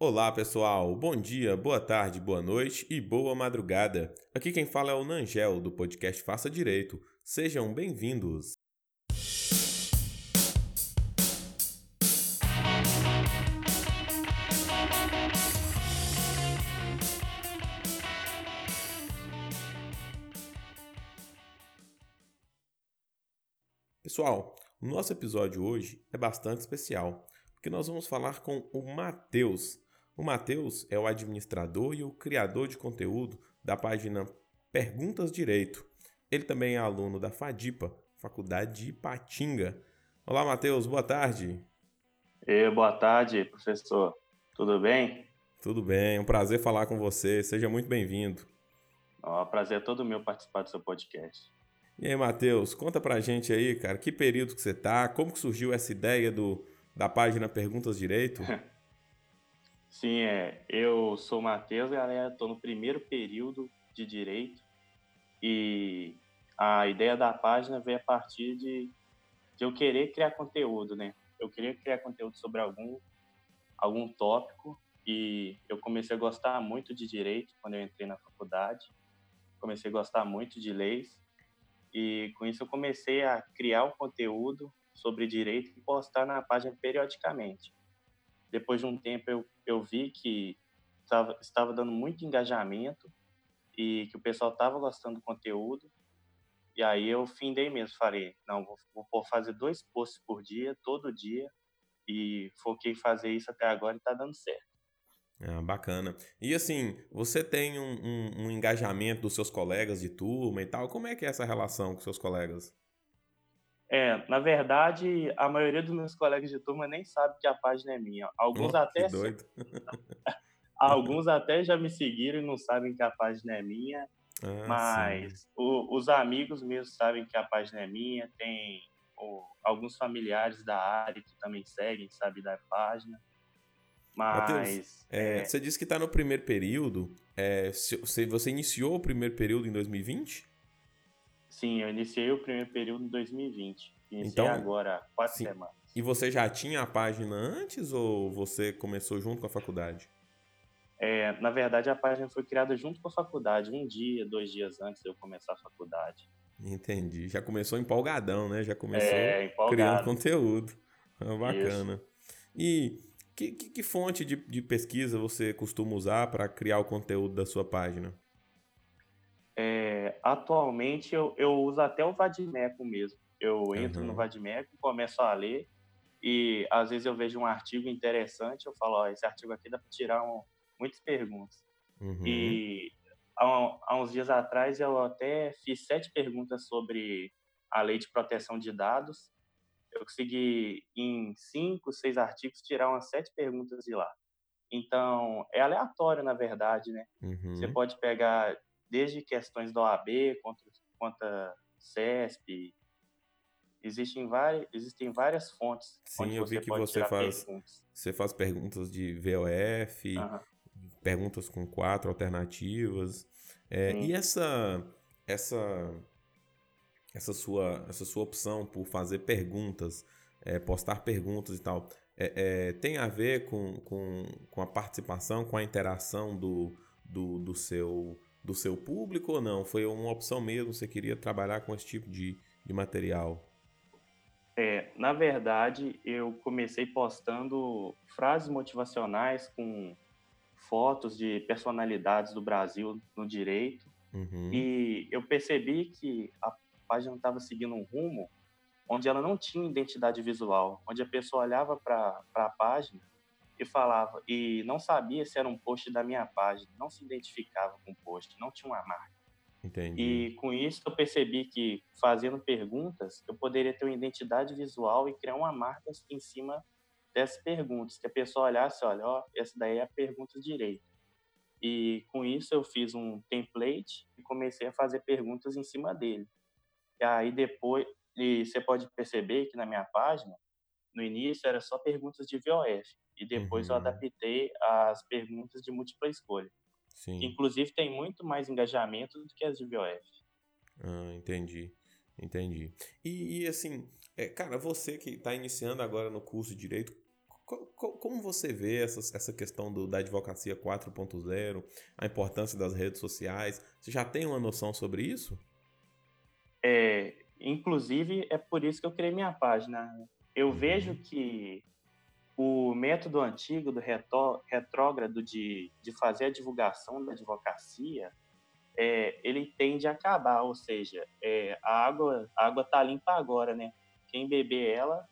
Olá, pessoal. Bom dia, boa tarde, boa noite e boa madrugada. Aqui quem fala é o Nangel do podcast Faça Direito. Sejam bem-vindos. Pessoal, o nosso episódio hoje é bastante especial, porque nós vamos falar com o Matheus. O Matheus é o administrador e o criador de conteúdo da página Perguntas Direito. Ele também é aluno da FADIPA, Faculdade de Ipatinga. Olá, Matheus, boa tarde. E, boa tarde, professor. Tudo bem? Tudo bem, é um prazer falar com você. Seja muito bem-vindo. É um prazer todo meu participar do seu podcast. E aí, Matheus, conta pra gente aí, cara, que período que você tá, como que surgiu essa ideia do, da página Perguntas Direito? Sim, é. Eu sou o Matheus, galera, tô no primeiro período de Direito e a ideia da página veio a partir de, de eu querer criar conteúdo, né? Eu queria criar conteúdo sobre algum, algum tópico e eu comecei a gostar muito de Direito quando eu entrei na faculdade, comecei a gostar muito de leis e com isso eu comecei a criar um conteúdo sobre direito e postar na página periodicamente. Depois de um tempo eu, eu vi que tava, estava dando muito engajamento e que o pessoal estava gostando do conteúdo. E aí eu findei mesmo, falei, não, vou, vou fazer dois posts por dia, todo dia, e foquei em fazer isso até agora e está dando certo. Ah, bacana. E assim, você tem um, um, um, engajamento dos seus colegas de turma e tal. Como é que é essa relação com seus colegas? É, na verdade, a maioria dos meus colegas de turma nem sabe que a página é minha. Alguns oh, até doido. Alguns até já me seguiram e não sabem que a página é minha. Ah, mas o, os amigos meus sabem que a página é minha. Tem o, alguns familiares da área que também seguem, sabem da página. Mas. Mateus, é, é... Você disse que está no primeiro período. É, se, você iniciou o primeiro período em 2020? Sim, eu iniciei o primeiro período em 2020. Iniciei então, agora quatro sim. semanas. E você já tinha a página antes ou você começou junto com a faculdade? É, na verdade, a página foi criada junto com a faculdade, um dia, dois dias antes de eu começar a faculdade. Entendi. Já começou empolgadão, né? Já começou é, criando conteúdo. Ah, bacana. Isso. E que, que, que fonte de, de, pesquisa você costuma usar para criar o conteúdo da sua página? É, atualmente eu, eu uso até o Vadimeco mesmo. Eu entro uhum. no Vadimeco, começo a ler e às vezes eu vejo um artigo interessante, eu falo, ó, esse artigo aqui dá para tirar um, muitas perguntas. Uhum. E há, há, uns dias atrás eu até fiz sete perguntas sobre a lei de proteção de dados eu consegui, em cinco, seis artigos, tirar umas sete perguntas de lá. Então, é aleatório, na verdade, né? Uhum. Você pode pegar desde questões da OAB, contra, contra CESP, existem várias, existem várias fontes. Sim, eu vi que você faz, você faz perguntas de VOF, uhum. perguntas com quatro alternativas. É, e essa, essa essa sua, essa sua opção por fazer perguntas, é, postar perguntas e tal, é, é, tem a ver com, com, com a participação, com a interação do, do, do, seu, do seu público ou não? Foi uma opção mesmo? Você queria trabalhar com esse tipo de, de material? É, na verdade, eu comecei postando frases motivacionais com fotos de personalidades do Brasil no direito. Uhum. E eu percebi que a página estava seguindo um rumo onde ela não tinha identidade visual, onde a pessoa olhava para a página e falava e não sabia se era um post da minha página, não se identificava com o post, não tinha uma marca. Entendi. E com isso eu percebi que fazendo perguntas eu poderia ter uma identidade visual e criar uma marca em cima dessas perguntas, que a pessoa olhasse, olha, ó, essa daí é a pergunta direito. E com isso eu fiz um template e comecei a fazer perguntas em cima dele. E aí depois, e você pode perceber que na minha página, no início era só perguntas de VOF, e depois uhum. eu adaptei as perguntas de múltipla escolha. Sim. inclusive tem muito mais engajamento do que as de VOF. Ah, entendi. Entendi. E, e assim, é, cara, você que está iniciando agora no curso de Direito, como você vê essa, essa questão do, da advocacia 4.0, a importância das redes sociais? Você já tem uma noção sobre isso? É, inclusive, é por isso que eu criei minha página. Eu vejo que o método antigo do retó, retrógrado de, de fazer a divulgação da advocacia, é, ele tende a acabar, ou seja, é, a água a água está limpa agora, né? Quem beber ela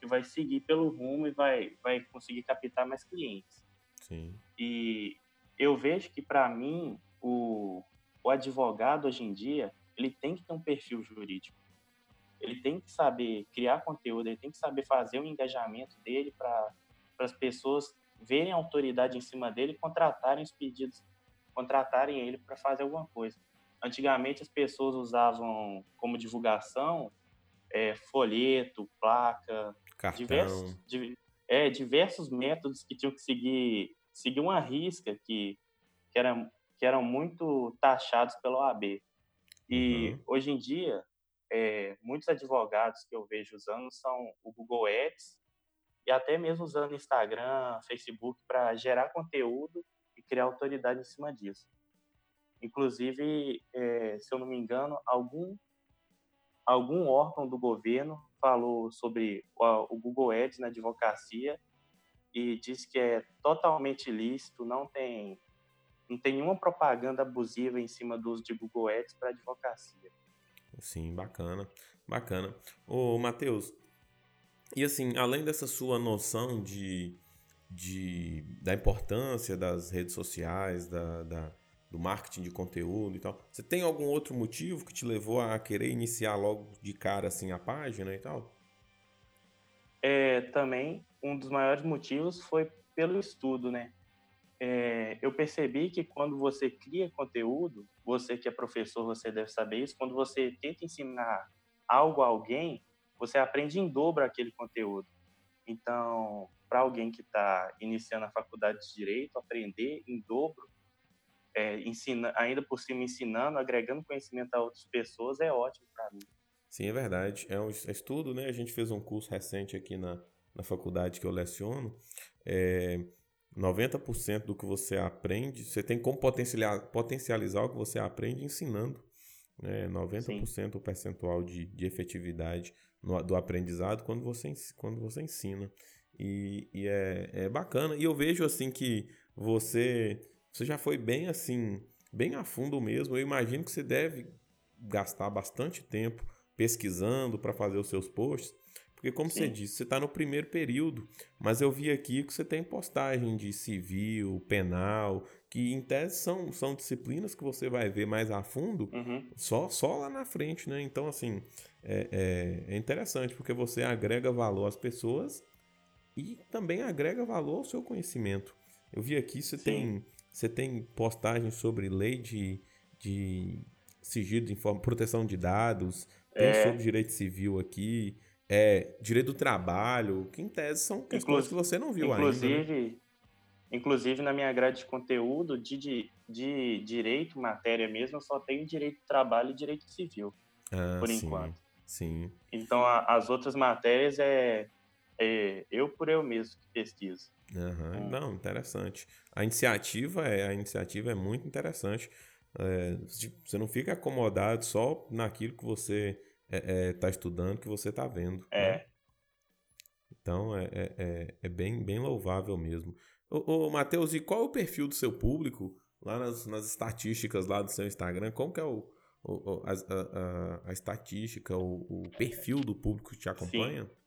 que vai seguir pelo rumo e vai, vai conseguir captar mais clientes. Sim. E eu vejo que, para mim, o, o advogado hoje em dia, ele tem que ter um perfil jurídico. Ele tem que saber criar conteúdo, ele tem que saber fazer o engajamento dele para as pessoas verem a autoridade em cima dele e contratarem os pedidos, contratarem ele para fazer alguma coisa. Antigamente as pessoas usavam como divulgação é, folheto, placa, Cartão. diversos, é, diversos métodos que tinham que seguir, seguir uma risca que, que, era, que eram muito taxados pela OAB. E uhum. hoje em dia, é, muitos advogados que eu vejo usando são o Google Ads e até mesmo usando Instagram, Facebook para gerar conteúdo e criar autoridade em cima disso. Inclusive, é, se eu não me engano, algum algum órgão do governo falou sobre o Google Ads na advocacia e disse que é totalmente lícito, não tem não tem nenhuma propaganda abusiva em cima do uso de Google Ads para advocacia. Sim, bacana, bacana. Ô, Matheus, e assim, além dessa sua noção de, de, da importância das redes sociais, da, da, do marketing de conteúdo e tal. Você tem algum outro motivo que te levou a querer iniciar logo de cara assim a página e tal? É, também um dos maiores motivos foi pelo estudo, né? É, eu percebi que quando você cria conteúdo, você que é professor, você deve saber isso, quando você tenta ensinar algo a alguém, você aprende em dobro aquele conteúdo. Então, para alguém que está iniciando a faculdade de Direito, aprender em dobro é, ensina, ainda por cima ensinando, agregando conhecimento a outras pessoas, é ótimo para mim. Sim, é verdade. É um estudo, né? A gente fez um curso recente aqui na, na faculdade que eu leciono. É, 90% do que você aprende, você tem como potencializar, potencializar o que você aprende ensinando. Né? 90% Sim. o percentual de, de efetividade no, do aprendizado quando você, quando você ensina. E, e é, é bacana. E eu vejo assim que você você já foi bem assim, bem a fundo mesmo. Eu imagino que você deve gastar bastante tempo pesquisando para fazer os seus posts. Porque, como Sim. você disse, você está no primeiro período, mas eu vi aqui que você tem postagem de civil, penal, que em tese são, são disciplinas que você vai ver mais a fundo uhum. só, só lá na frente, né? Então, assim, é, é, é interessante porque você agrega valor às pessoas e também agrega valor ao seu conhecimento. Eu vi aqui, você Sim. tem você tem postagens sobre lei de, de sigilo de informa, proteção de dados, tem é. sobre direito civil aqui, é, direito do trabalho, que em tese são questões que você não viu inclusive, ainda. Né? Inclusive, na minha grade de conteúdo de, de, de direito, matéria mesmo, eu só tenho direito do trabalho e direito civil, ah, por sim, enquanto. Sim. Então, a, as outras matérias é, é eu por eu mesmo que pesquiso. Uhum. Não, interessante. A iniciativa é a iniciativa é muito interessante. É, você não fica acomodado só naquilo que você é, é, tá estudando, que você está vendo. É. Né? Então é, é, é, é, bem, bem louvável mesmo. Ô, ô Matheus, e qual é o perfil do seu público lá nas, nas estatísticas lá do seu Instagram? Como que é o, o a, a, a, estatística, o, o, perfil do público que te acompanha? Sim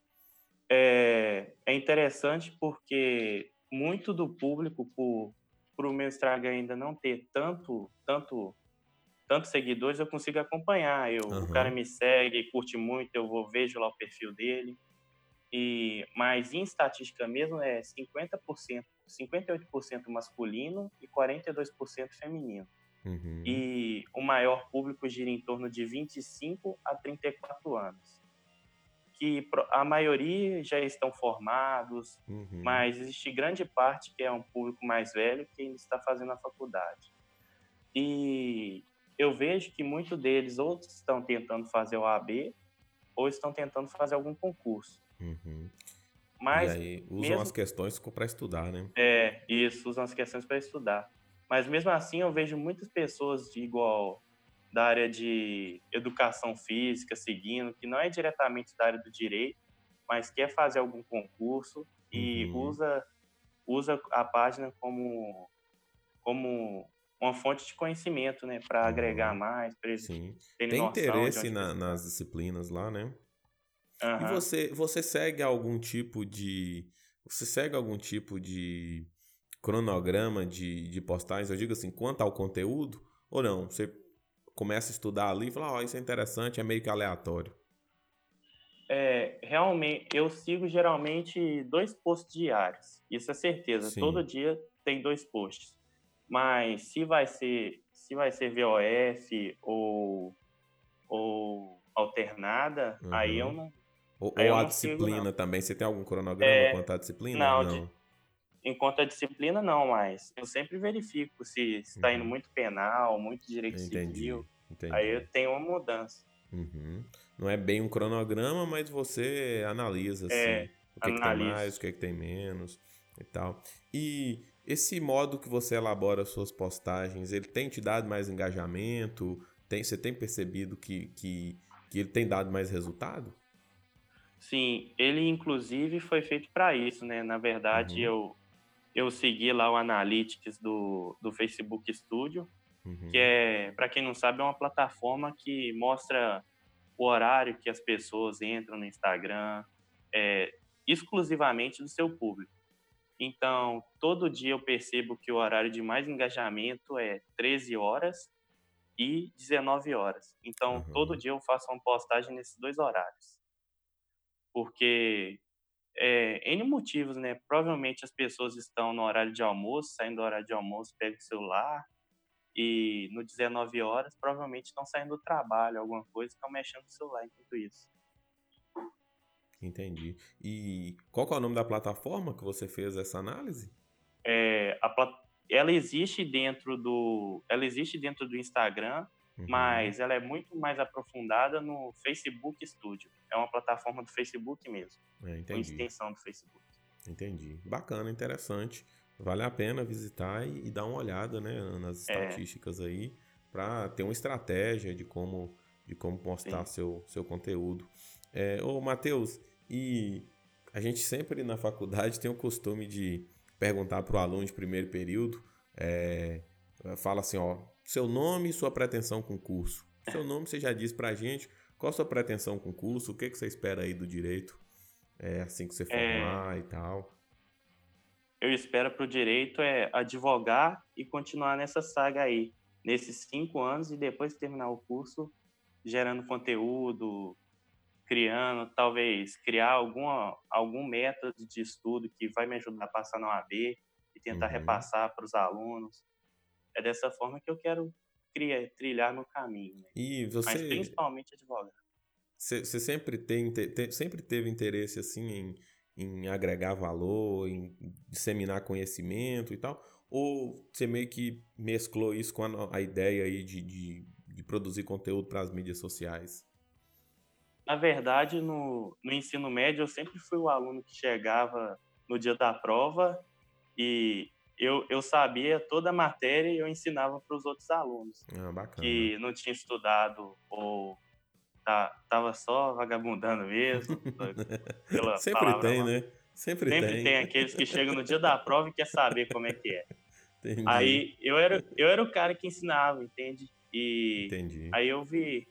é, é interessante porque muito do público, por, por o meu Instagram ainda não ter tanto, tanto, tantos seguidores, eu consigo acompanhar. Eu, uhum. O cara me segue, curte muito, eu vou vejo lá o perfil dele. E, mas em estatística mesmo é 50%, 58% masculino e 42% feminino. Uhum. E o maior público gira em torno de 25 a 34 anos que a maioria já estão formados, uhum. mas existe grande parte que é um público mais velho que ainda está fazendo a faculdade. E eu vejo que muitos deles ou estão tentando fazer o AB ou estão tentando fazer algum concurso. Uhum. Mas e aí usam mesmo... as questões para estudar, né? É, isso, usam as questões para estudar. Mas mesmo assim eu vejo muitas pessoas de igual da área de educação física seguindo, que não é diretamente da área do direito, mas quer fazer algum concurso e uhum. usa usa a página como como uma fonte de conhecimento, né, para uhum. agregar mais, para eles Sim. Tem interesse na, nas disciplinas lá, né? Uhum. E você você segue algum tipo de você segue algum tipo de cronograma de, de postagens? Eu digo assim, quanto ao conteúdo ou não? Você começa a estudar ali e fala, ó, oh, isso é interessante, é meio que aleatório. É, realmente, eu sigo geralmente dois posts diários, isso é certeza. Sim. Todo dia tem dois posts. Mas se vai ser, se vai ser VOF ou, ou alternada, uhum. aí eu não. Ou, ou a disciplina sigo, também. Você tem algum cronograma é, quanto à disciplina? Não, não. De, enquanto a disciplina, não, mas eu sempre verifico se está uhum. indo muito penal, muito direito entendi, civil. Entendi. Aí eu tenho uma mudança. Uhum. Não é bem um cronograma, mas você analisa é, assim, o que, que, tem mais, o que, que tem menos e tal. E esse modo que você elabora suas postagens, ele tem te dado mais engajamento? Tem, você tem percebido que, que, que ele tem dado mais resultado? Sim, ele inclusive foi feito para isso, né? Na verdade, uhum. eu eu segui lá o Analytics do, do Facebook Studio, uhum. que é, para quem não sabe, é uma plataforma que mostra o horário que as pessoas entram no Instagram, é, exclusivamente do seu público. Então, todo dia eu percebo que o horário de mais engajamento é 13 horas e 19 horas. Então, uhum. todo dia eu faço uma postagem nesses dois horários. Porque é, N motivos, né? Provavelmente as pessoas estão no horário de almoço, saindo do horário de almoço, pegam o celular e no 19 horas provavelmente estão saindo do trabalho, alguma coisa, estão mexendo no celular enquanto isso. Entendi. E qual é o nome da plataforma que você fez essa análise? É, a, ela existe dentro do, ela existe dentro do Instagram, Uhum. Mas ela é muito mais aprofundada no Facebook Studio. É uma plataforma do Facebook mesmo. É, entendi. Uma extensão do Facebook. Entendi. Bacana, interessante. Vale a pena visitar e, e dar uma olhada né, nas é. estatísticas é. aí para ter uma estratégia de como, de como postar seu, seu conteúdo. É, ô, Matheus, e a gente sempre na faculdade tem o costume de perguntar para o aluno de primeiro período, é, fala assim, ó, seu nome e sua pretensão com o curso. Seu nome você já disse pra gente. Qual a sua pretensão com o curso? O que, que você espera aí do direito? É, assim que você formar é... e tal. Eu espero para o direito é advogar e continuar nessa saga aí, nesses cinco anos e depois de terminar o curso, gerando conteúdo, criando, talvez criar alguma, algum método de estudo que vai me ajudar a passar na OAB e tentar uhum. repassar para os alunos é dessa forma que eu quero criar, trilhar meu caminho. Né? E você... Mas principalmente advogar. Você sempre, tem, te, sempre teve interesse assim em, em agregar valor, em disseminar conhecimento e tal? Ou você meio que mesclou isso com a, a ideia aí de, de, de produzir conteúdo para as mídias sociais? Na verdade, no, no ensino médio, eu sempre fui o aluno que chegava no dia da prova e eu, eu sabia toda a matéria e eu ensinava para os outros alunos ah, que não tinha estudado ou tá, tava só vagabundando mesmo. Sempre tem, né? Sempre, Sempre tem. tem aqueles que chegam no dia da prova e quer saber como é que é. Entendi. Aí eu era, eu era o cara que ensinava, entende? E Entendi. aí eu vi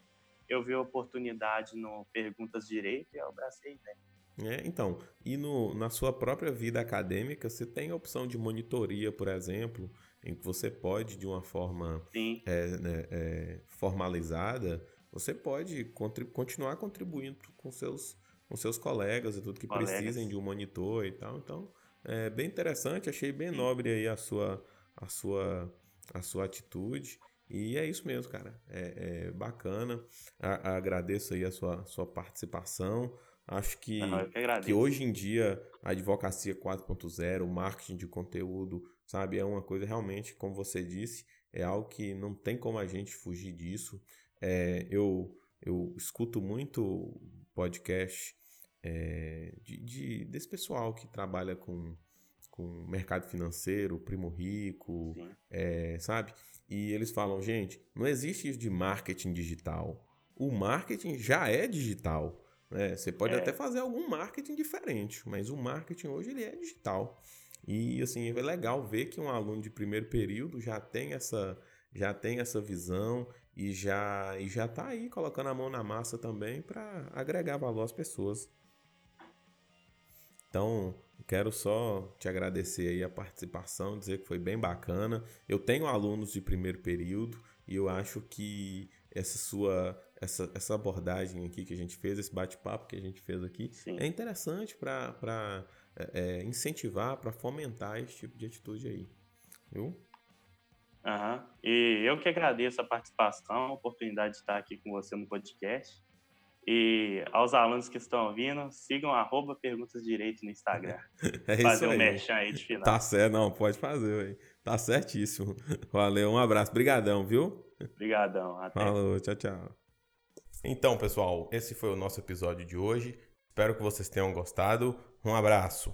eu vi a oportunidade no Perguntas Direito e eu abracei a ideia. É, então, e no, na sua própria vida acadêmica, você tem a opção de monitoria, por exemplo, em que você pode, de uma forma é, né, é, formalizada, você pode contribu continuar contribuindo com seus, com seus colegas e tudo que colegas. precisem de um monitor e tal. Então, é bem interessante, achei bem nobre aí a sua, a sua, a sua atitude. E é isso mesmo, cara. É, é bacana. A, agradeço aí a sua, sua participação. Acho que, que, que, hoje em dia a advocacia 4.0, o marketing de conteúdo, sabe, é uma coisa realmente, como você disse, é algo que não tem como a gente fugir disso. É, eu, eu escuto muito podcast é, de, de, desse pessoal que trabalha com, com mercado financeiro, primo rico, é, sabe? E eles falam, gente, não existe isso de marketing digital. O marketing já é digital. Né? Você pode é. até fazer algum marketing diferente, mas o marketing hoje ele é digital. E assim, é legal ver que um aluno de primeiro período já tem essa, já tem essa visão e já e já tá aí colocando a mão na massa também para agregar valor às pessoas. Então, quero só te agradecer aí a participação, dizer que foi bem bacana. Eu tenho alunos de primeiro período e eu acho que essa sua essa, essa abordagem aqui que a gente fez, esse bate-papo que a gente fez aqui, Sim. é interessante para é, é, incentivar, para fomentar esse tipo de atitude aí. Viu? Uhum. E eu que agradeço a participação, a oportunidade de estar aqui com você no podcast. E aos alunos que estão ouvindo, sigam arroba Perguntas Direito no Instagram. É isso fazer aí. um merchan aí de final. Tá certo, não, pode fazer, aí. Tá certíssimo. Valeu, um abraço. Brigadão, viu? Brigadão. Até. Falou, tchau, tchau. Então, pessoal, esse foi o nosso episódio de hoje. Espero que vocês tenham gostado. Um abraço.